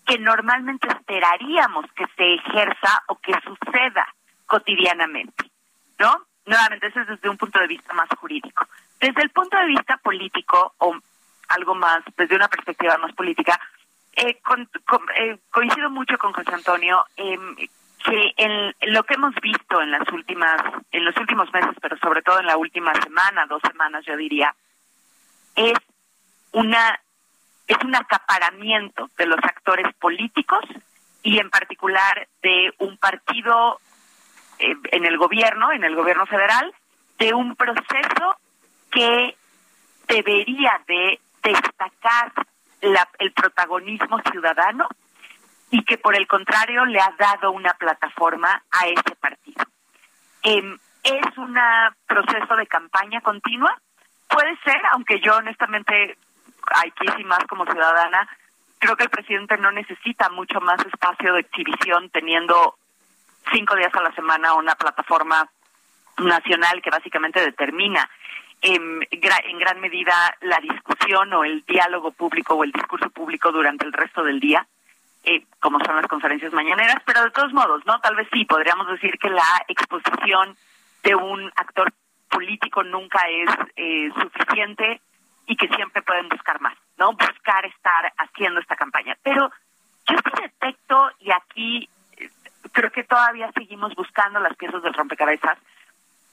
que normalmente esperaríamos que se ejerza o que suceda cotidianamente, ¿no? Nuevamente, eso es desde un punto de vista más jurídico. Desde el punto de vista político, o algo más, desde una perspectiva más política, eh, eh, coincido mucho con José Antonio em, que en lo que hemos visto en las últimas en los últimos meses pero sobre todo en la última semana dos semanas yo diría es una es un acaparamiento de los actores políticos y en particular de un partido eh, en el gobierno en el gobierno federal de un proceso que debería de destacar el protagonismo ciudadano y que por el contrario le ha dado una plataforma a ese partido. Em, ¿Es un proceso de campaña continua? Puede ser, aunque yo honestamente, aquí sí más como ciudadana, creo que el presidente no necesita mucho más espacio de exhibición teniendo cinco días a la semana una plataforma nacional que básicamente determina en, en gran medida la discusión o el diálogo público o el discurso público durante el resto del día, eh, como son las conferencias mañaneras, pero de todos modos, ¿no? Tal vez sí, podríamos decir que la exposición de un actor político nunca es eh, suficiente y que siempre pueden buscar más, ¿no? Buscar estar haciendo esta campaña. Pero yo sí detecto, y aquí eh, creo que todavía seguimos buscando las piezas del rompecabezas,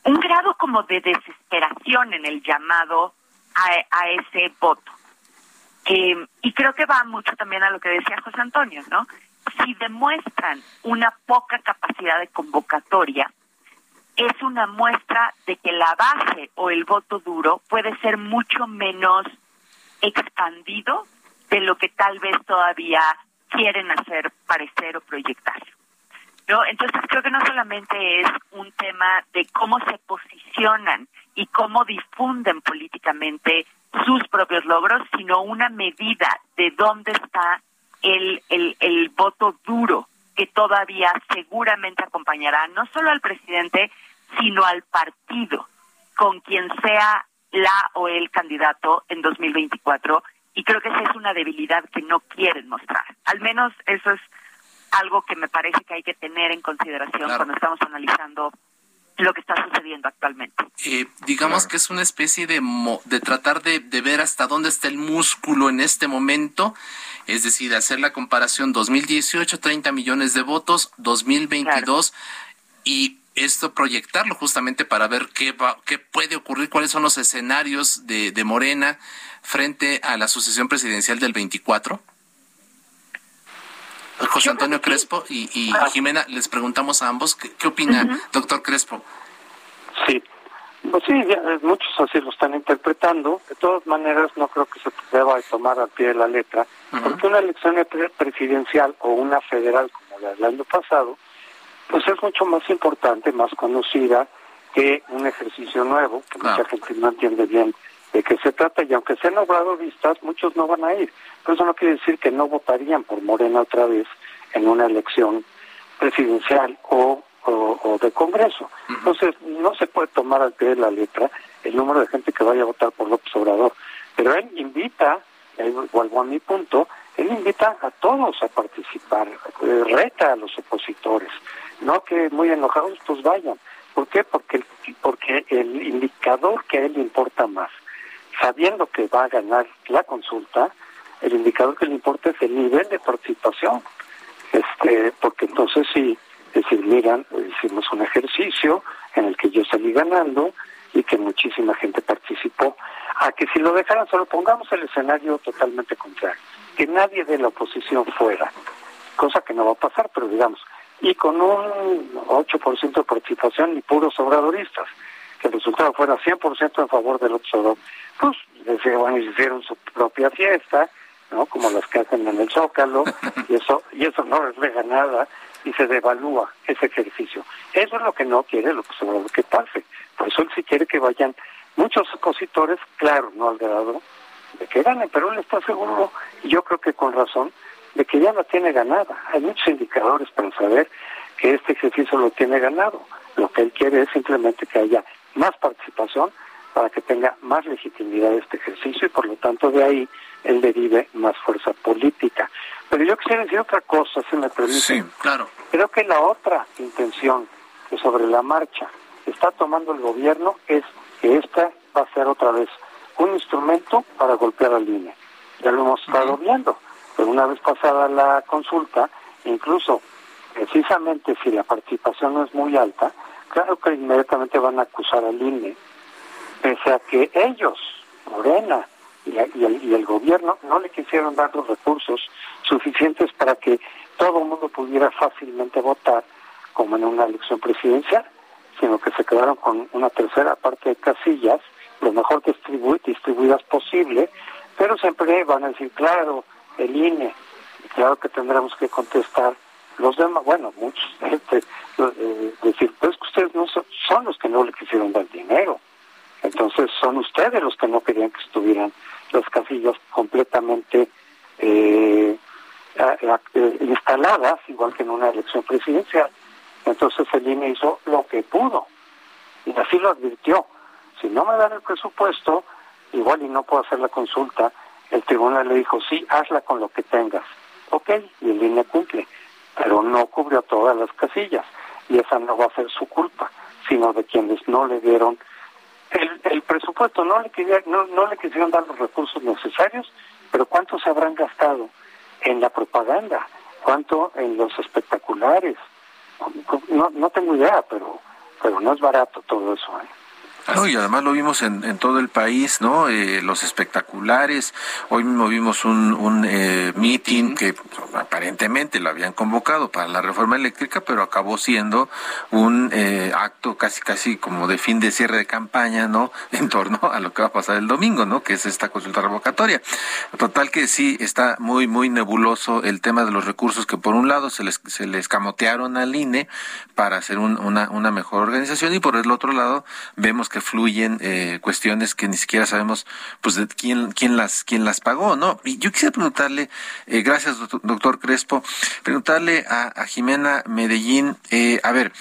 un grado como de desesperación en el llamado a, ese voto. Y creo que va mucho también a lo que decía José Antonio, ¿no? Si demuestran una poca capacidad de convocatoria, es una muestra de que la base o el voto duro puede ser mucho menos expandido de lo que tal vez todavía quieren hacer parecer o proyectar. ¿no? Entonces creo que no solamente es un tema de cómo se posicionan y cómo difunden políticamente sus propios logros, sino una medida de dónde está el, el, el voto duro que todavía seguramente acompañará no solo al presidente, sino al partido, con quien sea la o el candidato en 2024. Y creo que esa es una debilidad que no quieren mostrar. Al menos eso es algo que me parece que hay que tener en consideración cuando estamos analizando lo que está sucediendo actualmente. Eh, digamos que es una especie de, de tratar de, ver hasta dónde está el músculo en este momento, es decir, hacer la comparación 2018, 30 millones de votos, 2022 y esto proyectarlo justamente para ver qué, va, qué puede ocurrir, cuáles son los escenarios de, de Morena frente a la sucesión presidencial del 24. José Antonio Crespo y, ah. Jimena, les preguntamos a ambos, ¿qué, opina, doctor Crespo? Sí, pues sí, muchos así lo están interpretando. De todas maneras, no creo que se deba tomar al pie de la letra, porque una elección presidencial o una federal como la del año pasado, pues es mucho más importante, más conocida que un ejercicio nuevo, que mucha gente no entiende bien de qué se trata, y aunque sean logrado vistas, muchos no van a ir. Pero eso no quiere decir que no votarían por Morena otra vez en una elección presidencial o, o, de Congreso. Entonces, no se puede tomar al pie de la letra el número de gente que vaya a votar por López Obrador. Pero él invita, vuelvo a mi punto, él invita a todos a participar, eh, reta a los opositores, no que muy enojados pues vayan. ¿Por qué? Porque, porque el indicador que a él le importa más, sabiendo que va a ganar la consulta, el indicador que le importa es el nivel de participación. Este, porque entonces sí, decir, miran, hicimos un ejercicio en el que yo salí ganando y que muchísima gente participó. A que si lo dejaran, solo pongamos el escenario totalmente contrario, que nadie de la oposición fuera, cosa que no va a pasar, pero digamos, y con un 8% de participación y puros obradoristas, que el resultado fuera 100% en favor del observador, pues bueno, hicieron su propia fiesta, ¿no? Como las que hacen en el Zócalo, <laughs> y eso, y eso no refleja nada y se devalúa ese ejercicio. Eso es lo que no quiere lo que pase. Por eso él sí quiere que vayan muchos opositores, claro, no al grado de que ganen, pero él está seguro, y yo creo que con razón, de que ya no tiene ganada. Hay muchos indicadores para saber que este ejercicio lo tiene ganado. Lo que él quiere es simplemente que haya más participación para que tenga más legitimidad este ejercicio y por lo tanto de ahí él derive más fuerza política. Pero yo quisiera decir otra cosa, si me permite. Sí, claro. Creo que la otra intención que sobre la marcha está tomando el gobierno es que esta va a ser otra vez un instrumento para golpear la línea. Ya lo hemos estado viendo. Pero una vez pasada la consulta, incluso precisamente si la participación no es muy alta, claro que inmediatamente van a acusar al INE pese a que ellos, Morena y, el, gobierno, no le quisieron dar los recursos suficientes para que todo el mundo pudiera fácilmente votar como en una elección presidencial, sino que se quedaron con una tercera parte de casillas, lo mejor distribuidas posible, pero siempre van a decir, claro, el INE, claro que tendremos que contestar los demás, bueno, muchos, <laughs> este, eh, decir, pues que ustedes no son los que no le quisieron dar dinero, entonces son ustedes los que no querían que estuvieran las casillas completamente eh, eh, instaladas, igual que en una elección presidencial. Entonces el INE hizo lo que pudo y así lo advirtió. Si no me dan el presupuesto, igual y no puedo hacer la consulta, el tribunal le dijo, sí, hazla con lo que tengas. Ok, y el INE cumple, pero no cubrió todas las casillas y esa no va a ser su culpa, sino de quienes no le dieron el, presupuesto no le, quería, no, no le quisieron dar los recursos necesarios, pero ¿cuánto se habrán gastado en la propaganda? ¿Cuánto en los espectaculares? No, no tengo idea, pero, pero no es barato todo eso. ¿eh? Y además lo vimos en, en todo el país, ¿no? Eh, los espectaculares. Hoy mismo vimos un, un eh, meeting que aparentemente lo habían convocado para la reforma eléctrica, pero acabó siendo un eh, acto casi, casi como de fin de cierre de campaña, ¿no? <laughs> En torno a lo que va a pasar el domingo, ¿no? Que es esta consulta revocatoria. Total que sí, está muy, muy nebuloso el tema de los recursos que por un lado se les, se les camotearon al INE para hacer una, una mejor organización y por el otro lado vemos que fluyen eh, cuestiones que ni siquiera sabemos pues de quién quién las quién las pagó no y yo quisiera preguntarle eh, gracias doctor, Crespo preguntarle a, Jimena Medellín eh, a ver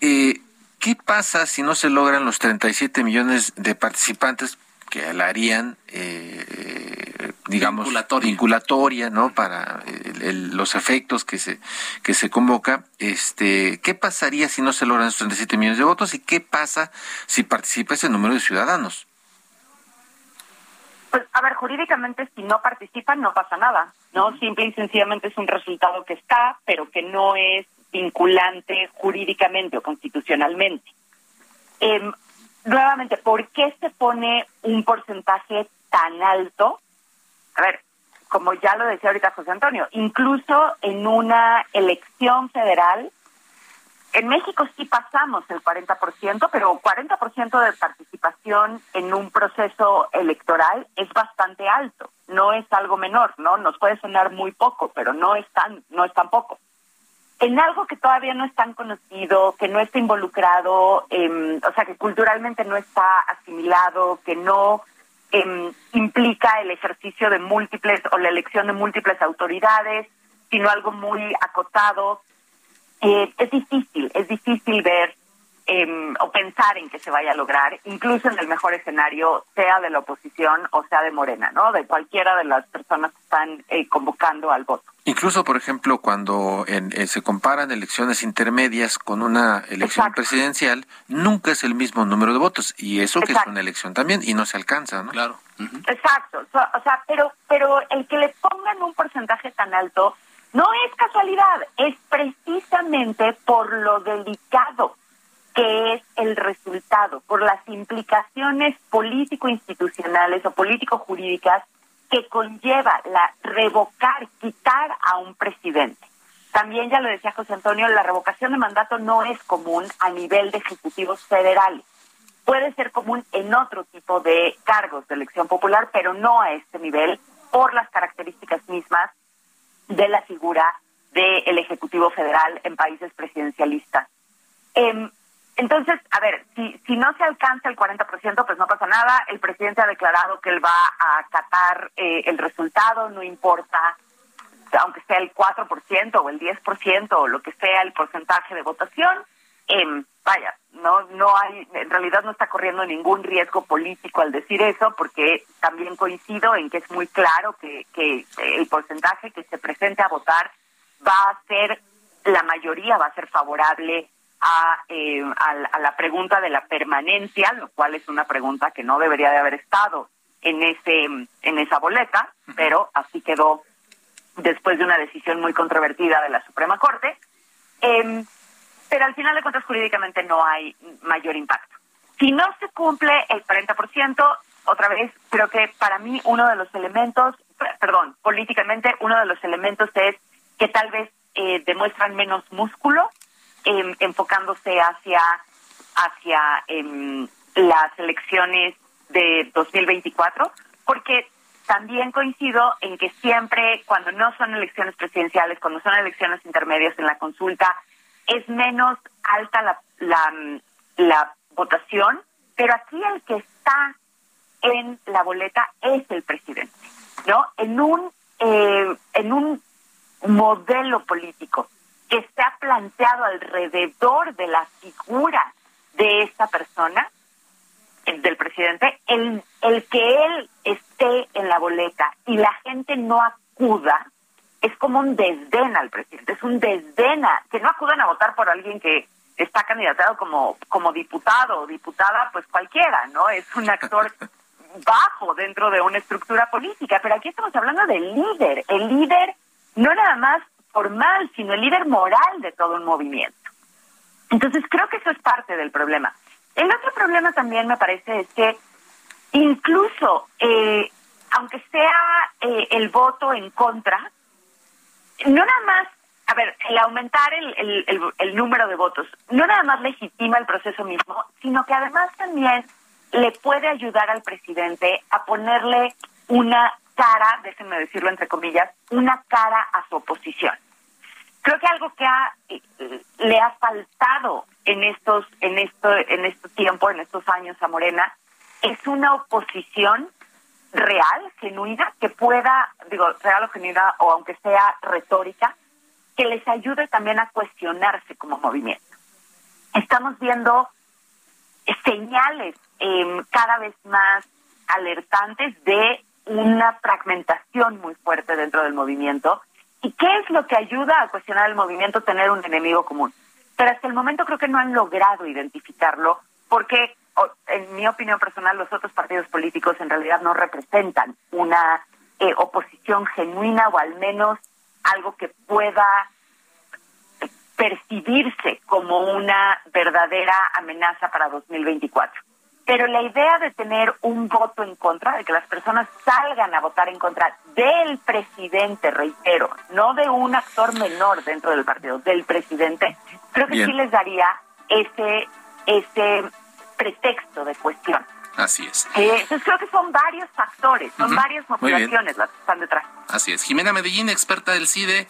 qué pasa si no se logran los 37 millones de participantes que la harían digamos vinculatoria. no para los efectos que se que se convoca este qué pasaría si no se logran esos 37 millones de votos y qué pasa si participa ese número de ciudadanos pues a ver jurídicamente si no participan no pasa nada no simple y sencillamente es un resultado que está pero que no es vinculante jurídicamente o constitucionalmente. Em, nuevamente por qué se pone un porcentaje tan alto a ver, como ya lo decía ahorita José Antonio, incluso en una elección federal, en México sí pasamos el 40%, pero 40% de participación en un proceso electoral es bastante alto, no es algo menor, ¿no? Nos puede sonar muy poco, pero no es tan, no es tan poco. En algo que todavía no es tan conocido, que no está involucrado, o sea, que culturalmente no está asimilado, que no Em, implica el ejercicio de múltiples o la elección de múltiples autoridades, sino algo muy acotado. Eh, es difícil, es difícil ver em, o pensar en que se vaya a lograr, incluso en el mejor escenario, sea de la oposición o sea de Morena, ¿no? De cualquiera de las personas que están eh, convocando al voto. Incluso, por ejemplo, cuando eh, se comparan elecciones intermedias con una elección presidencial, nunca es el mismo número de votos y eso que es una elección también y no se alcanza, ¿no? Claro. Exacto. O sea, pero pero el que le pongan un porcentaje tan alto no es casualidad, es precisamente por lo delicado que es el resultado, por las implicaciones político-institucionales o político-jurídicas que conlleva la revocar, quitar a un presidente. También ya lo decía José Antonio, la revocación de mandato no es común a nivel de ejecutivos federales. Puede ser común en otro tipo de cargos de elección popular, pero no a este nivel por las características mismas de la figura del Ejecutivo Federal en países presidencialistas. Em, entonces, a ver, si, si no se alcanza el 40%, pues no pasa nada. El presidente ha declarado que él va a acatar eh, el resultado, no importa, aunque sea el 4% o el 10% o lo que sea el porcentaje de votación. Eh, vaya, no, no hay, en realidad no está corriendo ningún riesgo político al decir eso, porque también coincido en que es muy claro que, que el porcentaje que se presente a votar va a ser, la mayoría va a ser favorable eh, a, la pregunta de la permanencia, lo cual es una pregunta que no debería de haber estado en ese en esa boleta, pero así quedó después de una decisión muy controvertida de la Suprema Corte. Em, pero al final de cuentas jurídicamente no hay mayor impacto. Si no se cumple el 40%, otra vez creo que para mí uno de los elementos, perdón, políticamente uno de los elementos es que tal vez eh, demuestran menos músculo Em, enfocándose hacia, hacia em, las elecciones de 2024, porque también coincido en que siempre cuando no son elecciones presidenciales, cuando son elecciones intermedias en la consulta, es menos alta la, la, la votación, pero aquí el que está en la boleta es el presidente, ¿no? En un eh, en un modelo político que se ha planteado alrededor de la figura de esta persona, del presidente, el, el que él esté en la boleta y la gente no acuda, es como un desdén al presidente, es un desdén a, que no acudan a votar por alguien que está candidatado como, como diputado o diputada, pues cualquiera, ¿no? Es un actor <laughs> bajo dentro de una estructura política, pero aquí estamos hablando del líder, el líder no nada más formal, sino el líder moral de todo un movimiento. Entonces creo que eso es parte del problema. El otro problema también me parece es que incluso, eh, aunque sea eh, el voto en contra, no nada más, a ver, el aumentar el, el, el, número de votos, no nada más legitima el proceso mismo, sino que además también le puede ayudar al presidente a ponerle una cara, déjenme decirlo entre comillas, una cara a su oposición. Creo que algo que ha, eh, le ha faltado en estos, en esto, en este tiempo, en estos años a Morena, es una oposición real, genuina, que pueda, digo, real o genuina, o aunque sea retórica, que les ayude también a cuestionarse como movimiento. Estamos viendo señales eh, cada vez más alertantes de una fragmentación muy fuerte dentro del movimiento. ¿Y qué es lo que ayuda a cuestionar el movimiento? Tener un enemigo común. Pero hasta el momento creo que no han logrado identificarlo porque, en mi opinión personal, los otros partidos políticos en realidad no representan una eh, oposición genuina o al menos algo que pueda percibirse como una verdadera amenaza para 2024. Pero la idea de tener un voto en contra, de que las personas salgan a votar en contra del presidente, reitero, no de un actor menor dentro del partido, del presidente, creo que sí les daría ese, ese pretexto de cuestión. Así es. Eh, entonces creo que son varios factores, son varias motivaciones las que están detrás. Así es. Jimena Medellín, experta del CIDE,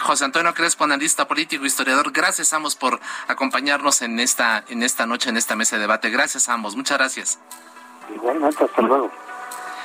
José Antonio Crespo, analista político, historiador. Gracias a ambos por acompañarnos en esta, en esta noche, en esta mesa de debate. Gracias a ambos. Muchas gracias. Igualmente, hasta luego.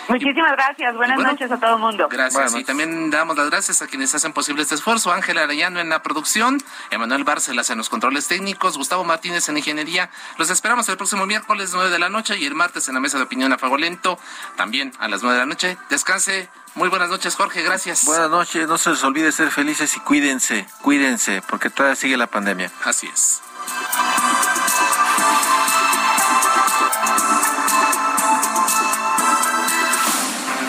Muchísimas gracias. Buenas noches a todo el mundo. Gracias. y también damos las gracias a quienes hacen posible este esfuerzo. Ángela Arellano en la producción, Emanuel Bárcelas en los controles técnicos, Gustavo Martínez en ingeniería. Los esperamos el próximo miércoles 9 de la noche y el martes en la mesa de opinión a fuego lento, también a las 9 de la noche. Descanse. Muy buenas noches, Jorge. Gracias. Buenas noches. No se les olvide ser felices y cuídense, cuídense, porque todavía sigue la pandemia. Así es.